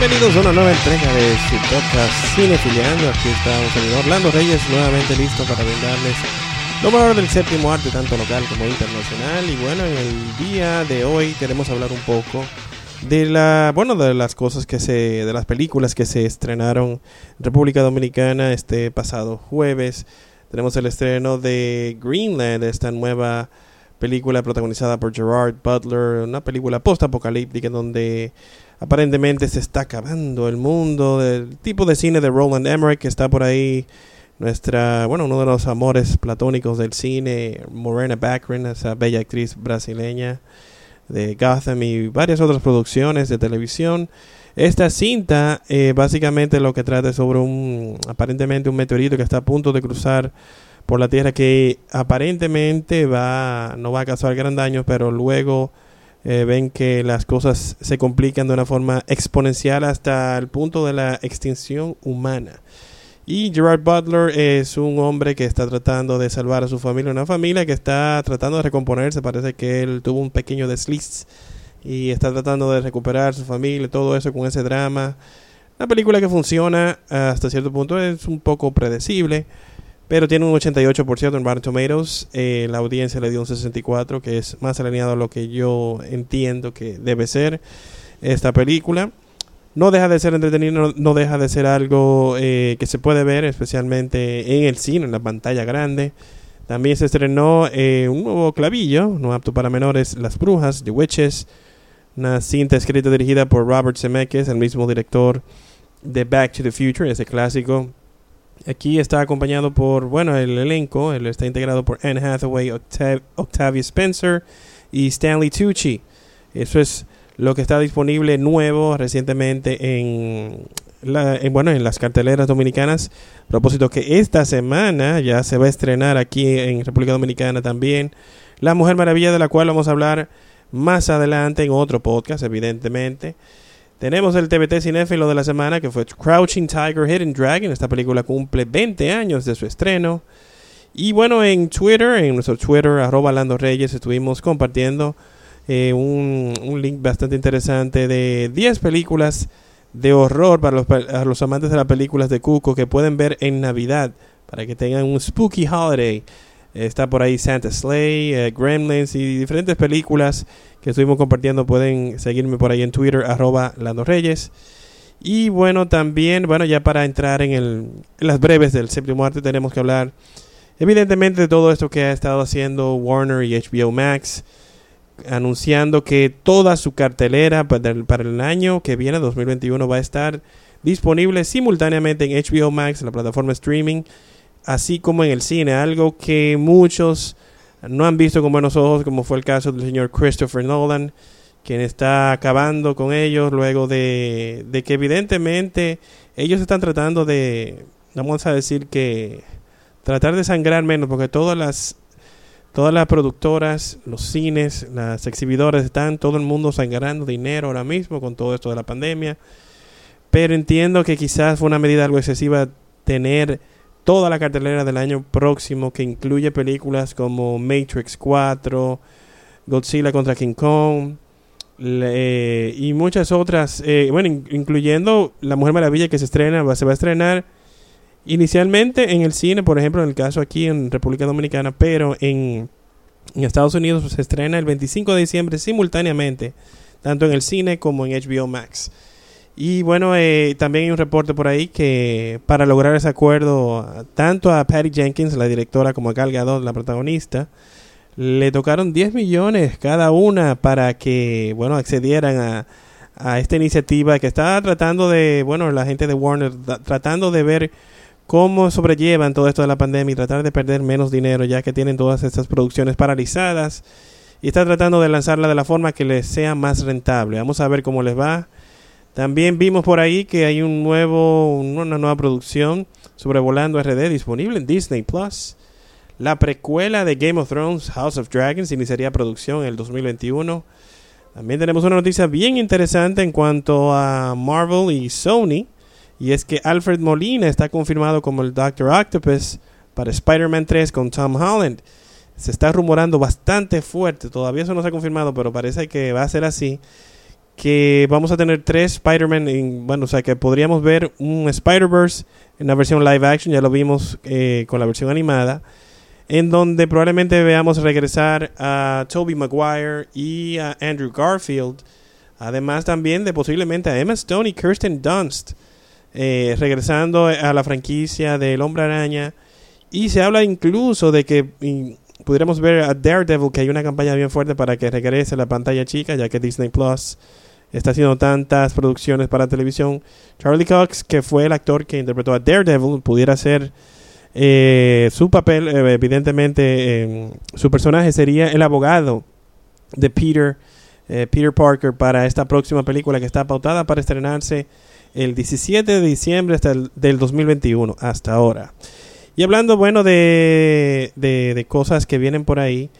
Bienvenidos a una nueva entrega de su podcast Cinefiliando. Aquí está un servidor Orlando Reyes, nuevamente listo para brindarles lo mejor del séptimo arte, tanto local como internacional. Y bueno, en el día de hoy queremos hablar un poco de la, bueno, de las cosas que se, de las películas que se estrenaron en República Dominicana este pasado jueves. Tenemos el estreno de Greenland, esta nueva película protagonizada por Gerard Butler, una película post-apocalíptica en donde aparentemente se está acabando el mundo, del tipo de cine de Roland Emmerich que está por ahí, nuestra, bueno, uno de los amores platónicos del cine, Morena Baccarin, esa bella actriz brasileña de Gotham y varias otras producciones de televisión. Esta cinta eh, básicamente lo que trata es sobre un, aparentemente un meteorito que está a punto de cruzar por la Tierra que aparentemente va, no va a causar gran daño, pero luego eh, ven que las cosas se complican de una forma exponencial hasta el punto de la extinción humana. Y Gerard Butler es un hombre que está tratando de salvar a su familia, una familia que está tratando de recomponerse. Parece que él tuvo un pequeño desliz y está tratando de recuperar su familia, todo eso con ese drama. Una película que funciona hasta cierto punto, es un poco predecible pero tiene un 88% en Rotten Tomatoes. Eh, la audiencia le dio un 64%, que es más alineado a lo que yo entiendo que debe ser esta película. No deja de ser entretenido, no, deja de ser algo eh, que se puede ver, especialmente en el cine, en la pantalla grande. También se estrenó eh, un nuevo clavillo, no apto para menores, Las Brujas, The Witches, una cinta escrita y dirigida por Robert Zemeckis, el mismo director de Back to the Future, ese clásico Aquí está acompañado por, bueno, el elenco. Él está integrado por Anne Hathaway, Octavia Spencer y Stanley Tucci. Eso es lo que está disponible nuevo recientemente en, la, bueno, en las carteleras dominicanas. A propósito que esta semana ya se va a estrenar aquí en República Dominicana también La Mujer Maravilla, de la cual vamos a hablar más adelante en otro podcast, evidentemente. Tenemos el TBT cinéfilo de la semana que fue Crouching Tiger, Hidden Dragon. Esta película cumple 20 años de su estreno. Y bueno, en Twitter, en nuestro Twitter, arroba Lando Reyes, estuvimos compartiendo eh, un, link bastante interesante de 10 películas de horror para los, los amantes de las películas de Cuco que pueden ver en Navidad para que tengan un spooky holiday. Está por ahí Santa Slay, eh, Gremlins y diferentes películas que estuvimos compartiendo. Pueden seguirme por ahí en Twitter, arroba Lando Reyes. Y bueno, también, bueno, ya para entrar en, el, en las breves del séptimo arte, tenemos que hablar evidentemente de todo esto que ha estado haciendo Warner y HBO Max, anunciando que toda su cartelera para el, para el año que viene, 2021, va a estar disponible simultáneamente en HBO Max, la plataforma streaming así como en el cine, algo que muchos no han visto con buenos ojos, como fue el caso del señor Christopher Nolan, quien está acabando con ellos luego de, de que evidentemente ellos están tratando de, vamos a decir que, tratar de sangrar menos, porque todas las todas las productoras, los cines, las exhibidoras están todo el mundo sangrando dinero ahora mismo con todo esto de la pandemia. Pero entiendo que quizás fue una medida algo excesiva tener toda la cartelera del año próximo que incluye películas como Matrix 4, Godzilla contra King Kong y muchas otras, eh, bueno, incluyendo La Mujer Maravilla que se estrena, se va a estrenar inicialmente en el cine, por ejemplo, en el caso aquí en República Dominicana, pero en Estados Unidos se estrena el 25 de diciembre simultáneamente, tanto en el cine como en HBO Max. Y bueno, eh, también hay un reporte por ahí que para lograr ese acuerdo, tanto a Patty Jenkins, la directora, como a Gal Gadot, la protagonista, le tocaron 10 millones cada una para que, bueno, accedieran a, a esta iniciativa que está tratando de, bueno, la gente de Warner, tratando de ver cómo sobrellevan todo esto de la pandemia y tratar de perder menos dinero, ya que tienen todas estas producciones paralizadas y está tratando de lanzarla de la forma que les sea más rentable. Vamos a ver cómo les va. También vimos por ahí que hay un nuevo, una nueva producción sobrevolando RD disponible en Disney Plus. La precuela de Game of Thrones, House of Dragons, iniciaría producción en el 2021. También tenemos una noticia bien interesante en cuanto a Marvel y Sony. Y es que Alfred Molina está confirmado como el Doctor Octopus para Spider-Man 3 con Tom Holland. Se está rumorando bastante fuerte, todavía eso no se ha confirmado, pero parece que va a ser así que vamos a tener tres Spider-Man, bueno, o sea que podríamos ver un Spider-Verse en la versión live action, ya lo vimos eh, con la versión animada, en donde probablemente veamos regresar a Tobey Maguire y a Andrew Garfield, además también de posiblemente a Emma Stone y Kirsten Dunst, eh, regresando a la franquicia del Hombre Araña, y se habla incluso de que pudiéramos ver a Daredevil, que hay una campaña bien fuerte para que regrese a la pantalla chica, ya que Disney Plus está haciendo tantas producciones para televisión. Charlie Cox, que fue el actor que interpretó a Daredevil, pudiera ser eh, su papel, eh, evidentemente, su personaje sería el abogado de Peter, eh, Peter Parker para esta próxima película que está pautada para estrenarse el 17 de diciembre hasta el, del 2021, hasta ahora. Y hablando, bueno, de, de, cosas que vienen por ahí,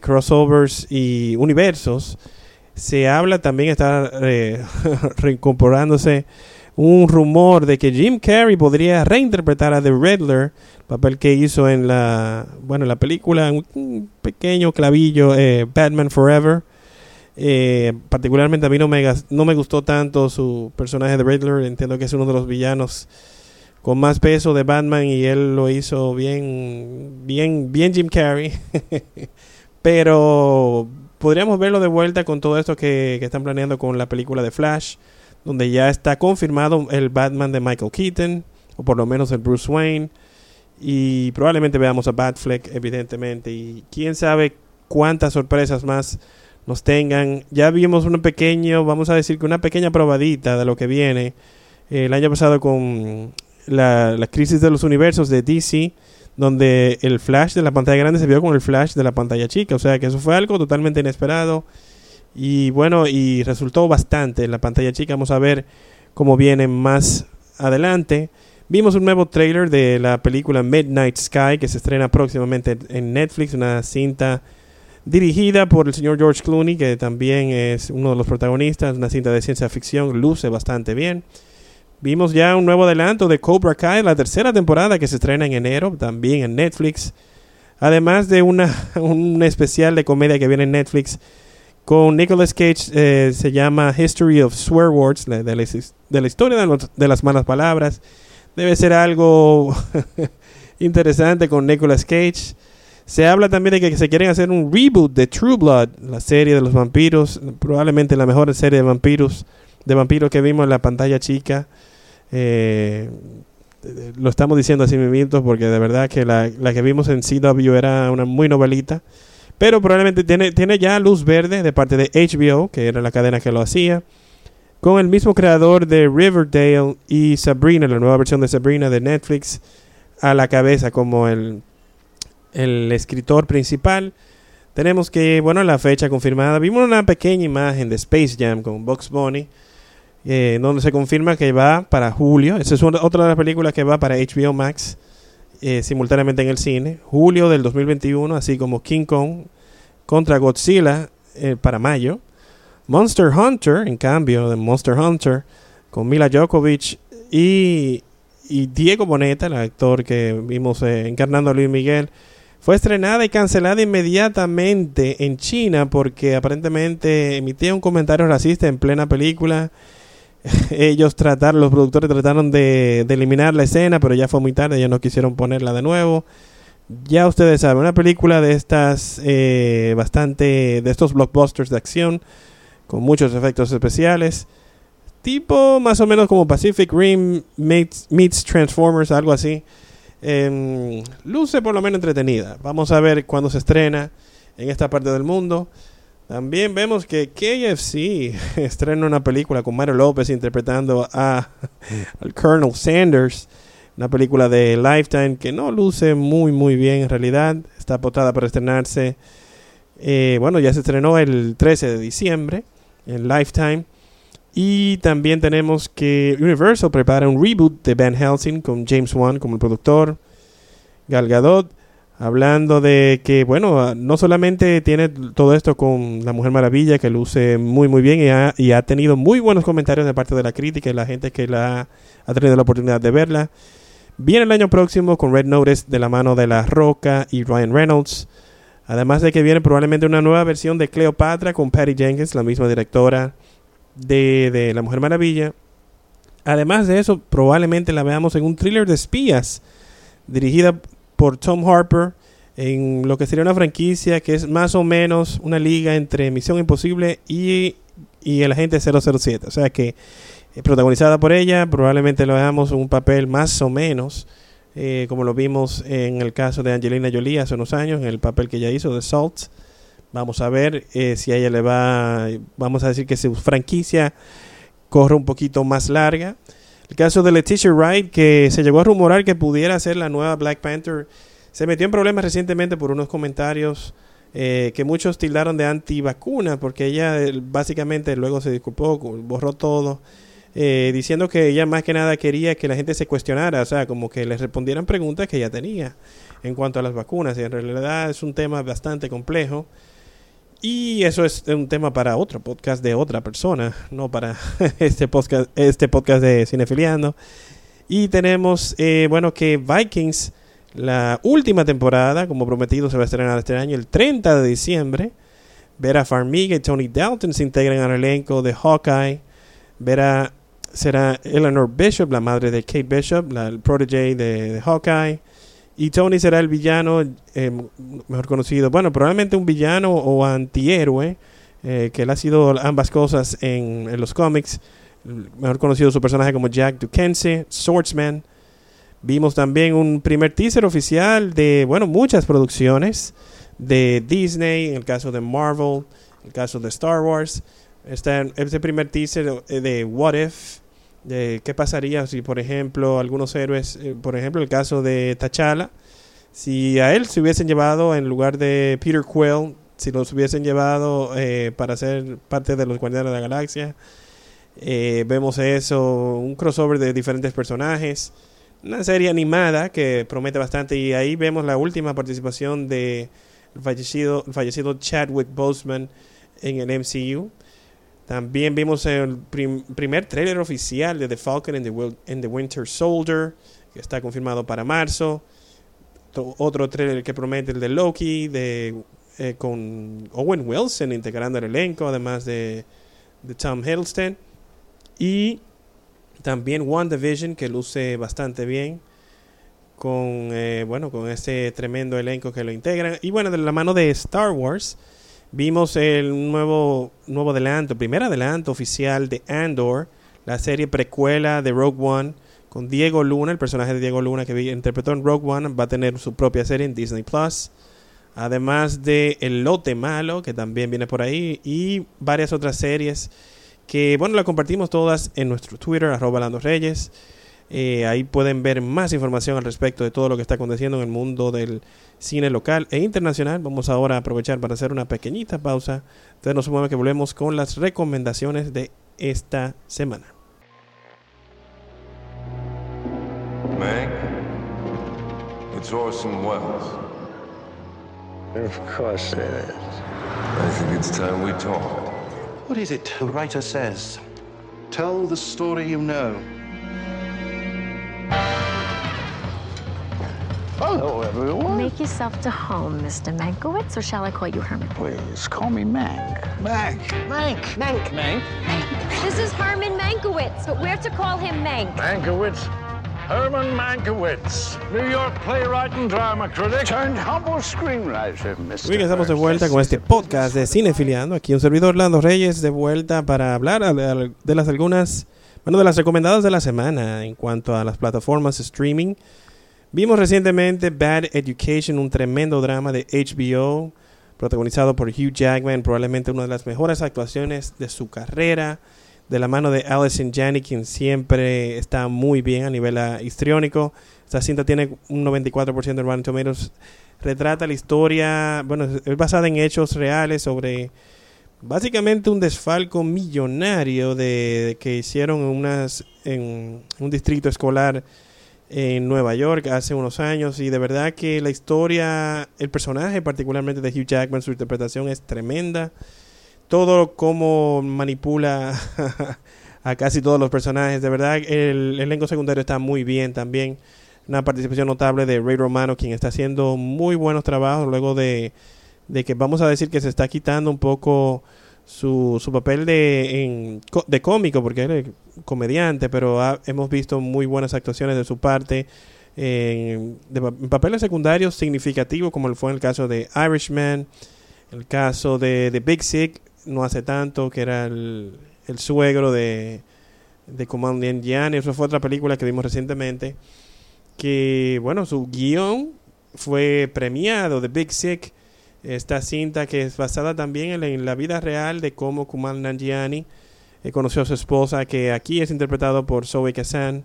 crossovers y universos, se habla también, está eh, reincorporándose un rumor de que Jim Carrey podría reinterpretar a The Riddler, papel que hizo en la, bueno, la película, un pequeño clavillo, eh, Batman Forever. Eh, particularmente a mí no me, no me gustó tanto su personaje de Riddler, entiendo que es uno de los villanos con más peso de Batman y él lo hizo bien, bien, bien Jim Carrey. Pero podríamos verlo de vuelta con todo esto que, están planeando con la película de Flash, donde ya está confirmado el Batman de Michael Keaton, o por lo menos el Bruce Wayne, y probablemente veamos a Batfleck, evidentemente, y quién sabe cuántas sorpresas más nos tengan. Ya vimos un pequeño, vamos a decir que una pequeña probadita de lo que viene el año pasado con la, la crisis de los universos de DC donde el flash de la pantalla grande se vio con el flash de la pantalla chica. O sea que eso fue algo totalmente inesperado. Y bueno, y resultó bastante en la pantalla chica. Vamos a ver cómo viene más adelante. Vimos un nuevo trailer de la película Midnight Sky que se estrena próximamente en Netflix, una cinta dirigida por el señor George Clooney, que también es uno de los protagonistas, una cinta de ciencia ficción, luce bastante bien. Vimos ya un nuevo adelanto de Cobra Kai, la tercera temporada que se estrena en enero, también en Netflix. Además de una, un especial de comedia que viene en Netflix con Nicolas Cage, eh, se llama History of Swear Words, de, la, historia de, las malas palabras. Debe ser algo interesante con Nicolas Cage. Se habla también de que se quieren hacer un reboot de True Blood, la serie de los vampiros, probablemente la mejor serie de vampiros, de vampiros que vimos en la pantalla chica. Eh, lo estamos diciendo así mismo porque de verdad que la, que vimos en CW era una muy novelita. Pero probablemente tiene, tiene ya luz verde de parte de HBO, que era la cadena que lo hacía. Con el mismo creador de Riverdale y Sabrina, la nueva versión de Sabrina de Netflix, a la cabeza como el, el escritor principal. Tenemos que, bueno, la fecha confirmada. Vimos una pequeña imagen de Space Jam con Box Bunny eh, donde se confirma que va para julio. Esa es otra de las películas que va para HBO Max eh, simultáneamente en el cine. Julio del 2021, así como King Kong contra Godzilla eh, para mayo. Monster Hunter, en cambio, de Monster Hunter, con Mila Djokovic y, y Diego Boneta, el actor que vimos encarnando a Luis Miguel, fue estrenada y cancelada inmediatamente en China porque aparentemente emitía un comentario racista en plena película ellos trataron, los productores trataron de, eliminar la escena, pero ya fue muy tarde, ya no quisieron ponerla de nuevo. Ya ustedes saben, una película de estas, eh, bastante, de estos blockbusters de acción, con muchos efectos especiales, tipo más o menos como Pacific Rim meets, Transformers, algo así. Em, luce por lo menos entretenida. Vamos a ver cuándo se estrena en esta parte del mundo. También vemos que KFC estrena una película con Mario López interpretando a, al Colonel Sanders. Una película de Lifetime que no luce muy muy bien en realidad. Está apotada para estrenarse. Eh, bueno, ya se estrenó el 13 de diciembre en Lifetime. Y también tenemos que Universal prepara un reboot de Van Helsing con James Wan como el productor. Gal Gadot Hablando de que, bueno, no solamente tiene todo esto con La Mujer Maravilla, que luce muy, muy bien y ha, y ha tenido muy buenos comentarios de parte de la crítica y la gente que la ha tenido la oportunidad de verla. Viene el año próximo con Red Notice de la mano de La Roca y Ryan Reynolds. Además de que viene probablemente una nueva versión de Cleopatra con Patty Jenkins, la misma directora. de, de La Mujer Maravilla. Además de eso, probablemente la veamos en un thriller de espías dirigida por Tom Harper en lo que sería una franquicia que es más o menos una liga entre Misión Imposible y, y el agente 007. O sea que eh, protagonizada por ella, probablemente lo veamos un papel más o menos eh, como lo vimos en el caso de Angelina Jolie hace unos años, en el papel que ella hizo de Salt. Vamos a ver eh, si a ella le va, vamos a decir que su franquicia corre un poquito más larga. El caso de Leticia Wright, que se llegó a rumorar que pudiera ser la nueva Black Panther, se metió en problemas recientemente por unos comentarios eh, que muchos tildaron de antivacuna, porque ella básicamente luego se disculpó, borró todo eh, diciendo que ella más que nada quería que la gente se cuestionara, o sea, como que les respondieran preguntas que ella tenía en cuanto a las vacunas. Y en realidad es un tema bastante complejo. Y eso es un tema para otro podcast de otra persona, no para este podcast, este podcast de Cinefiliando. Y tenemos, eh, bueno, que Vikings, la última temporada, como prometido, se va a estrenar este año, el 30 de diciembre. Vera Farmiga y Tony Dalton se integran al elenco de Hawkeye. Vera será Eleanor Bishop, la madre de Kate Bishop, la, protege de, Hawkeye. Y Tony será el villano, eh, mejor conocido, bueno, probablemente un villano o antihéroe, eh, que él ha sido ambas cosas en, los cómics. Mejor conocido su personaje como Jack Duquesne, Swordsman. Vimos también un primer teaser oficial de, bueno, muchas producciones de Disney, en el caso de Marvel, en el caso de Star Wars. Está este primer teaser de What If, de qué pasaría si, por ejemplo, algunos héroes, eh, por ejemplo, el caso de T'Challa, si a él se hubiesen llevado en lugar de Peter Quill, si los hubiesen llevado eh, para ser parte de los Guardianes de la Galaxia, eh, vemos eso, un crossover de diferentes personajes, una serie animada que promete bastante y ahí vemos la última participación de fallecido, el fallecido Chadwick Boseman en el MCU. También vimos el primer trailer oficial de The Falcon and the, Winter Soldier, que está confirmado para marzo. otro trailer que promete el de Loki, de, eh, con Owen Wilson integrando el elenco, además de, de Tom Hiddleston. Y también WandaVision, que luce bastante bien con eh, bueno con este tremendo elenco que lo integran y bueno de la mano de Star Wars Vimos el nuevo, nuevo adelanto, primer adelanto oficial de Andor, la serie precuela de Rogue One, con Diego Luna, el personaje de Diego Luna que interpretó en Rogue One, va a tener su propia serie en Disney Plus. Además de El Lote Malo, que también viene por ahí, y varias otras series que, bueno, la compartimos todas en nuestro Twitter, arroba Lando Reyes. Eh, ahí pueden ver más información al respecto de todo lo que está aconteciendo en el mundo del cine local e internacional. Vamos ahora a aprovechar para hacer una pequeñita pausa. Entonces nos supone que volvemos con las recomendaciones de esta semana. Meg, it's Orson Welles. Of course it is. I think it's time we talk. What is it the writer says? Tell the story you know. Hello, everyone. Make yourself to home, Mr. Mankiewicz, or shall I call you Herman? Please, call me Mank. Mank. Mank. Mank. Mank. Mank. This is Herman Mankiewicz, but we're to call him Mank. Mankiewicz? Herman Mankiewicz, New York playwright and drama critic, turned humble screenwriter, Mr. Bien, estamos de vuelta con este podcast de Cinefiliando. Aquí un servidor Orlando Reyes de vuelta para hablar de las algunas, bueno, de las recomendadas de la semana en cuanto a las plataformas streaming. Vimos recientemente Bad Education, un tremendo drama de HBO, protagonizado por Hugh Jackman, probablemente una de las mejores actuaciones de su carrera, de la mano de Alison Janney, quien siempre está muy bien a nivel ah, histriónico. Esta cinta tiene un 94% de Rotten Tomatoes. Retrata la historia, bueno, es basada en hechos reales sobre básicamente un desfalco millonario de, que hicieron unas, en un distrito escolar en Nueva York hace unos años y de verdad que la historia, el personaje particularmente de Hugh Jackman, su interpretación es tremenda. Todo como manipula a casi todos los personajes, de verdad el, elenco secundario está muy bien también. Una participación notable de Ray Romano, quien está haciendo muy buenos trabajos luego de, de que vamos a decir que se está quitando un poco su, su papel de, de cómico, porque él comediante, pero hemos visto muy buenas actuaciones de su parte en, papeles secundarios significativos, como fue en el caso de Irishman, el caso de, de Big Sick, no hace tanto, que era el, el suegro de, de Command Jan, eso fue otra película que vimos recientemente, que, bueno, su guion fue premiado, de Big Sick, esta cinta que es basada también en la, vida real de cómo Kumal Nanjiani eh, conoció a su esposa, que aquí es interpretado por Zoe Kazan,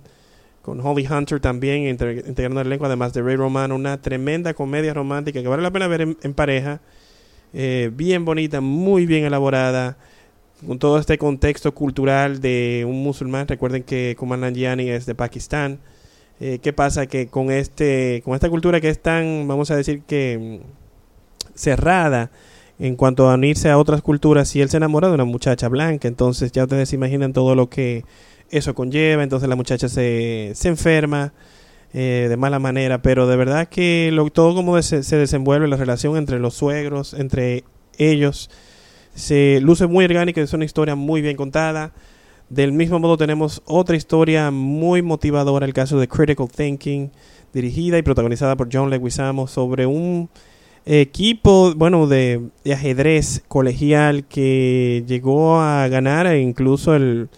con Holly Hunter también integrando el elenco, además de Ray Romano, una tremenda comedia romántica que vale la pena ver en, pareja, eh, bien bonita, muy bien elaborada, con todo este contexto cultural de un musulmán. Recuerden que Kumal Nanjiani es de Pakistán. Eh, ¿Qué pasa? Que con, este, con esta cultura que es tan, vamos a decir que mm, cerrada en cuanto a unirse a otras culturas, si él se enamora de una muchacha blanca, entonces ya ustedes imaginan todo lo que eso conlleva, entonces la muchacha se, se enferma eh, de mala manera, pero de verdad que lo, todo como se, se desenvuelve la relación entre los suegros, entre ellos, se luce muy orgánica, es una historia muy bien contada. Del mismo modo tenemos otra historia muy motivadora, el caso de Critical Thinking, dirigida y protagonizada por John Leguizamo sobre un equipo, bueno, de, ajedrez colegial que llegó a ganar incluso el,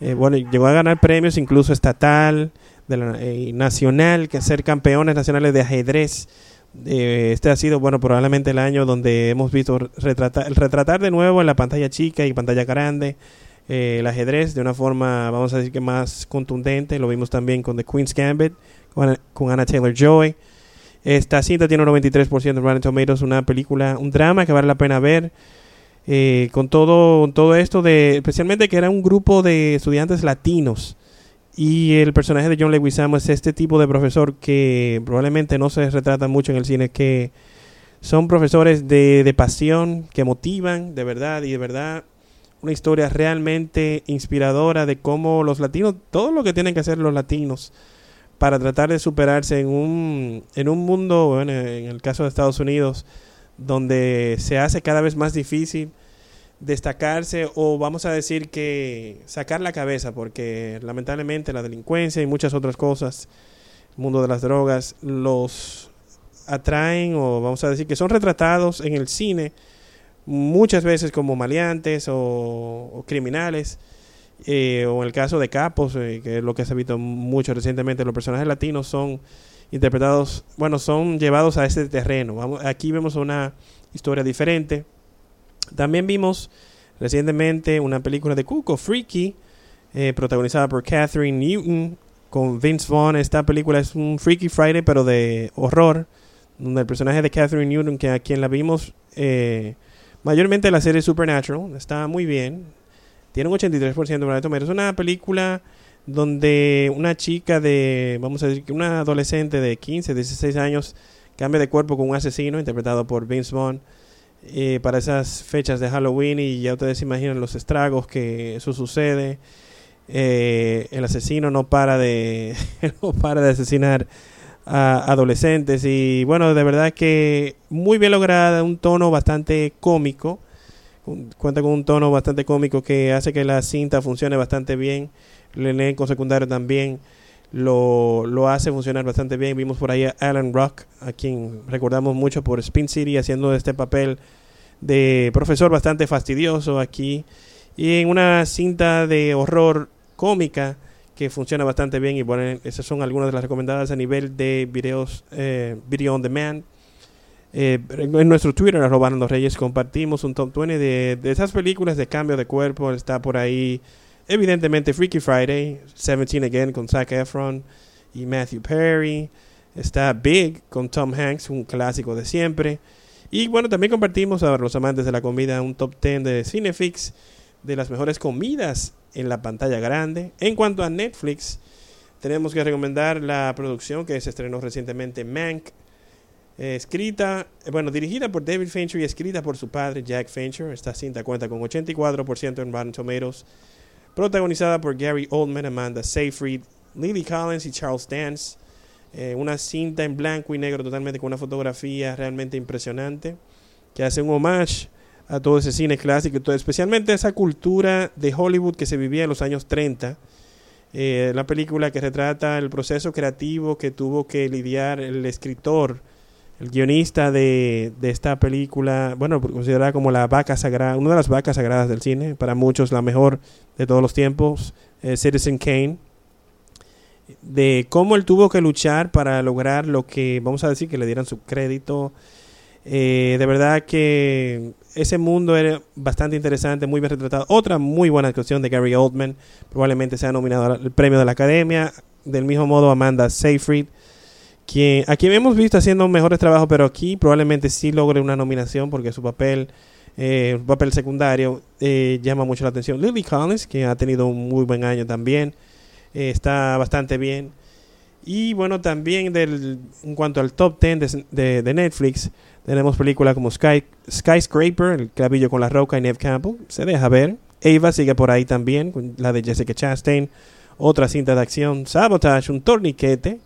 eh, bueno, llegó a ganar premios incluso estatal, de la, eh, nacional, que ser campeones nacionales de ajedrez eh, este ha sido, bueno, probablemente el año donde hemos visto retratar, retratar de nuevo en la pantalla chica y pantalla grande eh, el ajedrez de una forma, vamos a decir que más contundente. Lo vimos también con The Queen's Gambit, con, Anna Taylor Joy. Esta cinta tiene un 93% de Rotten Tomatoes, una película, un drama que vale la pena ver. Eh, con todo, todo esto de, especialmente que era un grupo de estudiantes latinos y el personaje de John Leguizamo es este tipo de profesor que probablemente no se retrata mucho en el cine, que son profesores de, de pasión, que motivan de verdad y de verdad una historia realmente inspiradora de cómo los latinos, todo lo que tienen que hacer los latinos para tratar de superarse en un, en un mundo, bueno, en el caso de Estados Unidos, donde se hace cada vez más difícil destacarse o vamos a decir que sacar la cabeza porque lamentablemente la delincuencia y muchas otras cosas, el mundo de las drogas, los atraen o vamos a decir que son retratados en el cine muchas veces como maleantes o, criminales. Eh, o en el caso de capos, eh, que es lo que se ha visto mucho recientemente, los personajes latinos son interpretados, bueno, son llevados a ese terreno. Vamos, aquí vemos una historia diferente también vimos recientemente una película de Cuco, Freaky, eh, protagonizada por Catherine Newton con Vince Vaughn. Esta película es un Freaky Friday, pero de horror, donde el personaje de Catherine Newton, que a quien la vimos eh, mayormente en la serie Supernatural, está muy bien. Tiene un 83% de tomar. Es una película donde una chica de, vamos a decir, una adolescente de 15, 16 años cambia de cuerpo con un asesino interpretado por Vince Vaughn eh, para esas fechas de Halloween y ya ustedes imaginan los estragos que eso sucede. Eh, el asesino no para de no para de asesinar a adolescentes y bueno de verdad que muy bien lograda un tono bastante cómico cuenta con un tono bastante cómico que hace que la cinta funcione bastante bien el elenco secundario también lo, lo hace funcionar bastante bien. Vimos por ahí a Alan Rock, a quien recordamos mucho por Spin City, haciendo este papel de profesor bastante fastidioso aquí. Y en una cinta de horror cómica que funciona bastante bien. Y bueno, esas son algunas de las recomendadas a nivel de videos, eh, video on demand. Eh, en nuestro Twitter, arroba Reyes, compartimos un top 20 de, de esas películas de cambio de cuerpo. Está por ahí evidentemente Freaky Friday, 17 Again con Zac Efron y Matthew Perry. Está Big con Tom Hanks, un clásico de siempre. Y bueno, también compartimos a los amantes de la comida un top 10 de Cinefix de las mejores comidas en la pantalla grande. En cuanto a Netflix, tenemos que recomendar la producción que se estrenó recientemente, Mank, eh, escrita, eh, bueno, dirigida por David Fincher y escrita por su padre, Jack Fincher. Esta cinta cuenta con 84% en Rotten Tomatoes protagonizada por Gary Oldman, Amanda Seyfried, Lily Collins y Charles Dance. Eh, una cinta en blanco y negro totalmente con una fotografía realmente impresionante que hace un homage a todo ese cine clásico, todo, especialmente esa cultura de Hollywood que se vivía en los años 30. Eh, la película que retrata el proceso creativo que tuvo que lidiar el escritor, el guionista de, de esta película, bueno, considerada como la vaca sagrada, una de las vacas sagradas del cine, para muchos la mejor de todos los tiempos, eh, Citizen Kane, de cómo él tuvo que luchar para lograr lo que, vamos a decir, que le dieran su crédito. Eh, de verdad que ese mundo era bastante interesante, muy bien retratado. Otra muy buena actuación de Gary Oldman, probablemente sea nominado al premio de la Academia. Del mismo modo, Amanda Seyfried, quien, a quien hemos visto haciendo mejores trabajos, pero aquí probablemente sí logre una nominación porque su papel, eh, papel secundario, eh, llama mucho la atención. Lily Collins, que ha tenido un muy buen año también, eh, está bastante bien. Y bueno, también del, en cuanto al top 10 de, de Netflix, tenemos películas como Sky, Skyscraper, El clavillo con la roca y Neve Campbell. Se deja ver. Ava sigue por ahí también, la de Jessica Chastain. Otra cinta de acción. Sabotage, un torniquete.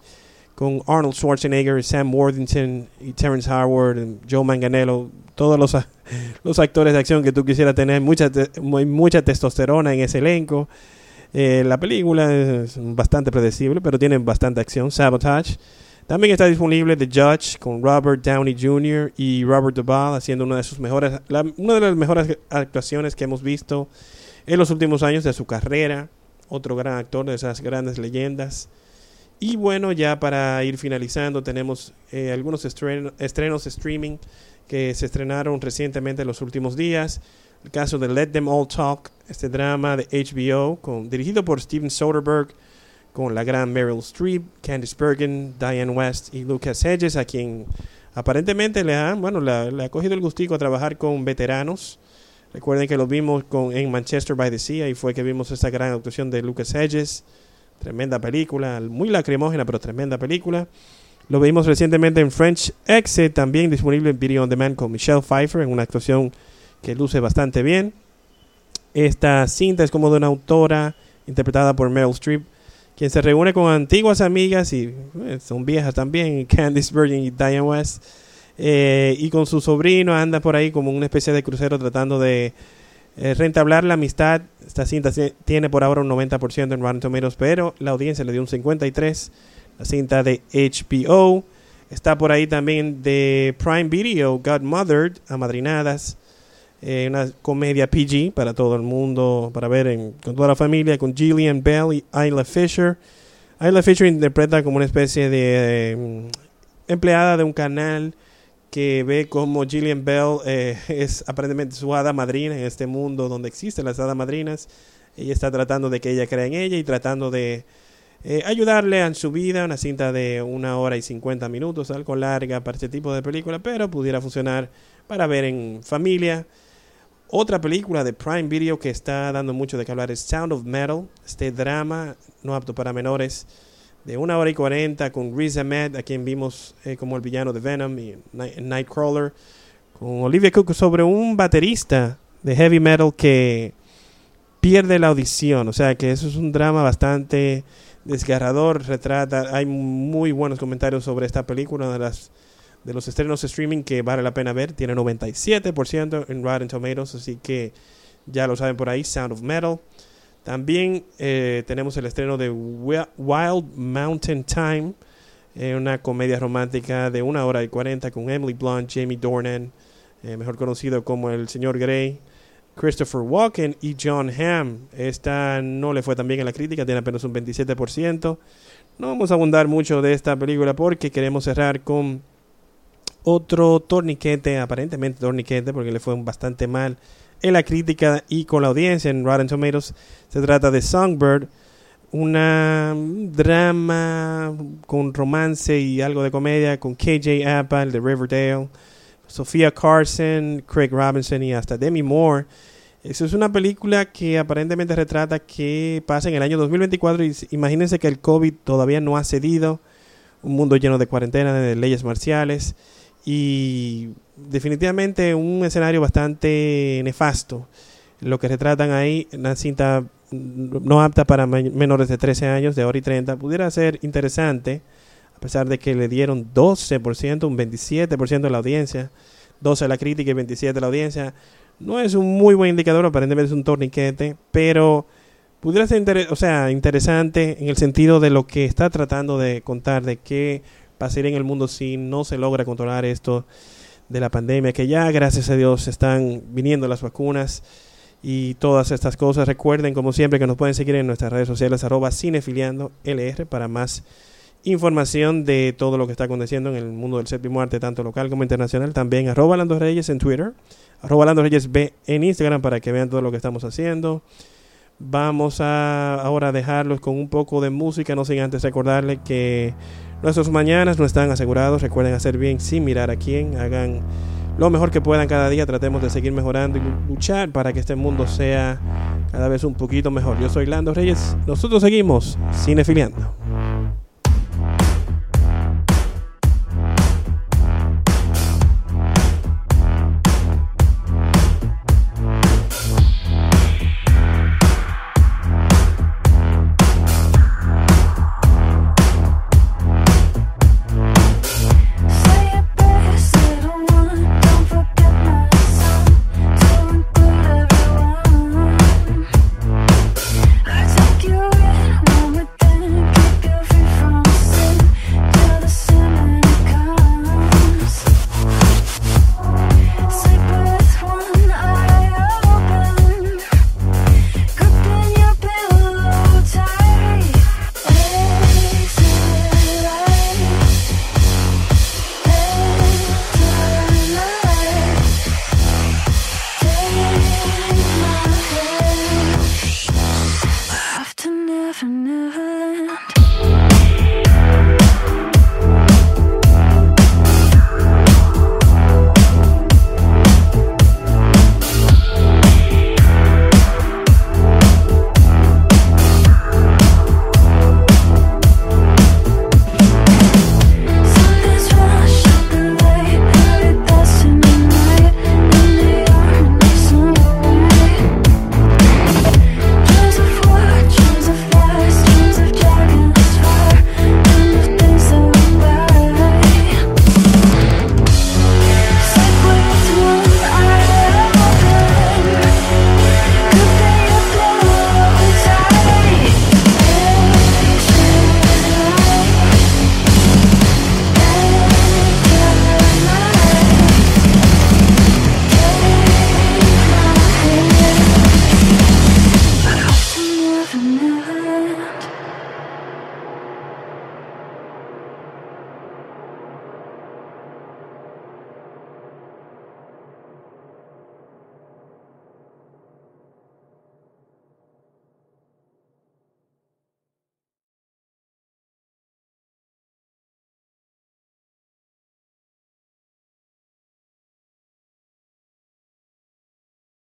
Con Arnold Schwarzenegger, Sam Worthington y Terrence Howard, y Joe Manganello. Todos los, actores de acción que tú quisieras tener. Mucha, mucha testosterona en ese elenco. Eh, la película es bastante predecible, pero tiene bastante acción. Sabotage. También está disponible The Judge con Robert Downey Jr. y Robert Duvall haciendo una de sus mejores, una de las mejores actuaciones que hemos visto en los últimos años de su carrera. Otro gran actor de esas grandes leyendas. Y bueno, ya para ir finalizando, tenemos eh, algunos estrenos, streaming que se estrenaron recientemente en los últimos días. El caso de Let Them All Talk, este drama de HBO, con, dirigido por Steven Soderbergh con la gran Meryl Streep, Candice Bergen, Diane West y Lucas Hedges, a quien aparentemente le ha, bueno, le, ha cogido el gustico a trabajar con veteranos. Recuerden que lo vimos con, en Manchester by the Sea, y fue que vimos esta gran actuación de Lucas Hedges. Tremenda película, muy lacrimógena, pero tremenda película. Lo vimos recientemente en French Exit, también disponible en Video On Demand con Michelle Pfeiffer, en una actuación que luce bastante bien. Esta cinta es como de una autora interpretada por Meryl Streep, quien se reúne con antiguas amigas y eh, son viejas también, Candice Bergen y Diane West, eh, y con su sobrino anda por ahí como una especie de crucero tratando de eh, rentablar la amistad. Esta cinta tiene por ahora un 90% en Rotten Tomatoes, pero la audiencia le dio un 53%. La cinta de HBO está por ahí también de Prime Video, Godmothered, Amadrinadas. Eh, una comedia PG para todo el mundo, para ver con toda la familia, con Gillian Bell y Isla Fisher. Isla Fisher interpreta como una especie de em, empleada de un canal que ve como Gillian Bell eh, es aparentemente su hada madrina en este mundo donde existen las hadas madrinas. Ella está tratando de que ella crea en ella y tratando de eh, ayudarle en su vida, una cinta de una hora y cincuenta minutos, algo larga para este tipo de película, pero pudiera funcionar para ver en familia. Otra película de Prime Video que está dando mucho de que hablar es Sound of Metal, este drama no apto para menores de una hora y cuarenta con Riz Ahmed, a quien vimos eh, como el villano de Venom y Nightcrawler, con Olivia Cook sobre un baterista de heavy metal que pierde la audición, o sea que eso es un drama bastante desgarrador, retrata, hay muy buenos comentarios sobre esta película, de las de los estrenos streaming que vale la pena ver. Tiene 97% en Rotten Tomatoes, así que ya lo saben por ahí, Sound of Metal. También eh, tenemos el estreno de Wild Mountain Time, eh, una comedia romántica de una hora y cuarenta con Emily Blunt, Jamie Dornan, eh, mejor conocido como el señor Grey, Christopher Walken y John Hamm. Esta no le fue tan bien en la crítica, tiene apenas un 27%. No vamos a abundar mucho de esta película porque queremos cerrar con otro torniquete, aparentemente torniquete, porque le fue bastante mal en la crítica y con la audiencia en Rotten Tomatoes. Se trata de Songbird, una drama con romance y algo de comedia con KJ Apple de Riverdale, Sofía Carson, Craig Robinson y hasta Demi Moore. Eso es una película que aparentemente retrata que pasa en el año 2024 y imagínense que el COVID todavía no ha cedido, un mundo lleno de cuarentena, de leyes marciales y definitivamente un escenario bastante nefasto. Lo que retratan ahí, una cinta no apta para menores de 13 años, de hora y 30, pudiera ser interesante, a pesar de que le dieron 12%, un 27% de la audiencia, 12 a la crítica y 27 de la audiencia. No es un muy buen indicador, aparentemente es un torniquete, pero pudiera ser o sea, interesante en el sentido de lo que está tratando de contar, de qué pasaría en el mundo si no se logra controlar esto de la pandemia, que ya gracias a Dios están viniendo las vacunas y todas estas cosas. Recuerden, como siempre, que nos pueden seguir en nuestras redes sociales, arroba cinefiliando LR, para más información de todo lo que está aconteciendo en el mundo del séptimo arte, tanto local como internacional. También arroba Lando Reyes en Twitter, arroba Lando Reyes B en Instagram para que vean todo lo que estamos haciendo. Vamos a ahora dejarlos con un poco de música, no sin antes recordarles que nuestros mañanas no están asegurados. Recuerden hacer bien sin mirar a quién. Hagan lo mejor que puedan cada día. Tratemos de seguir mejorando y luchar para que este mundo sea cada vez un poquito mejor. Yo soy Lando Reyes. Nosotros seguimos cinefiliando.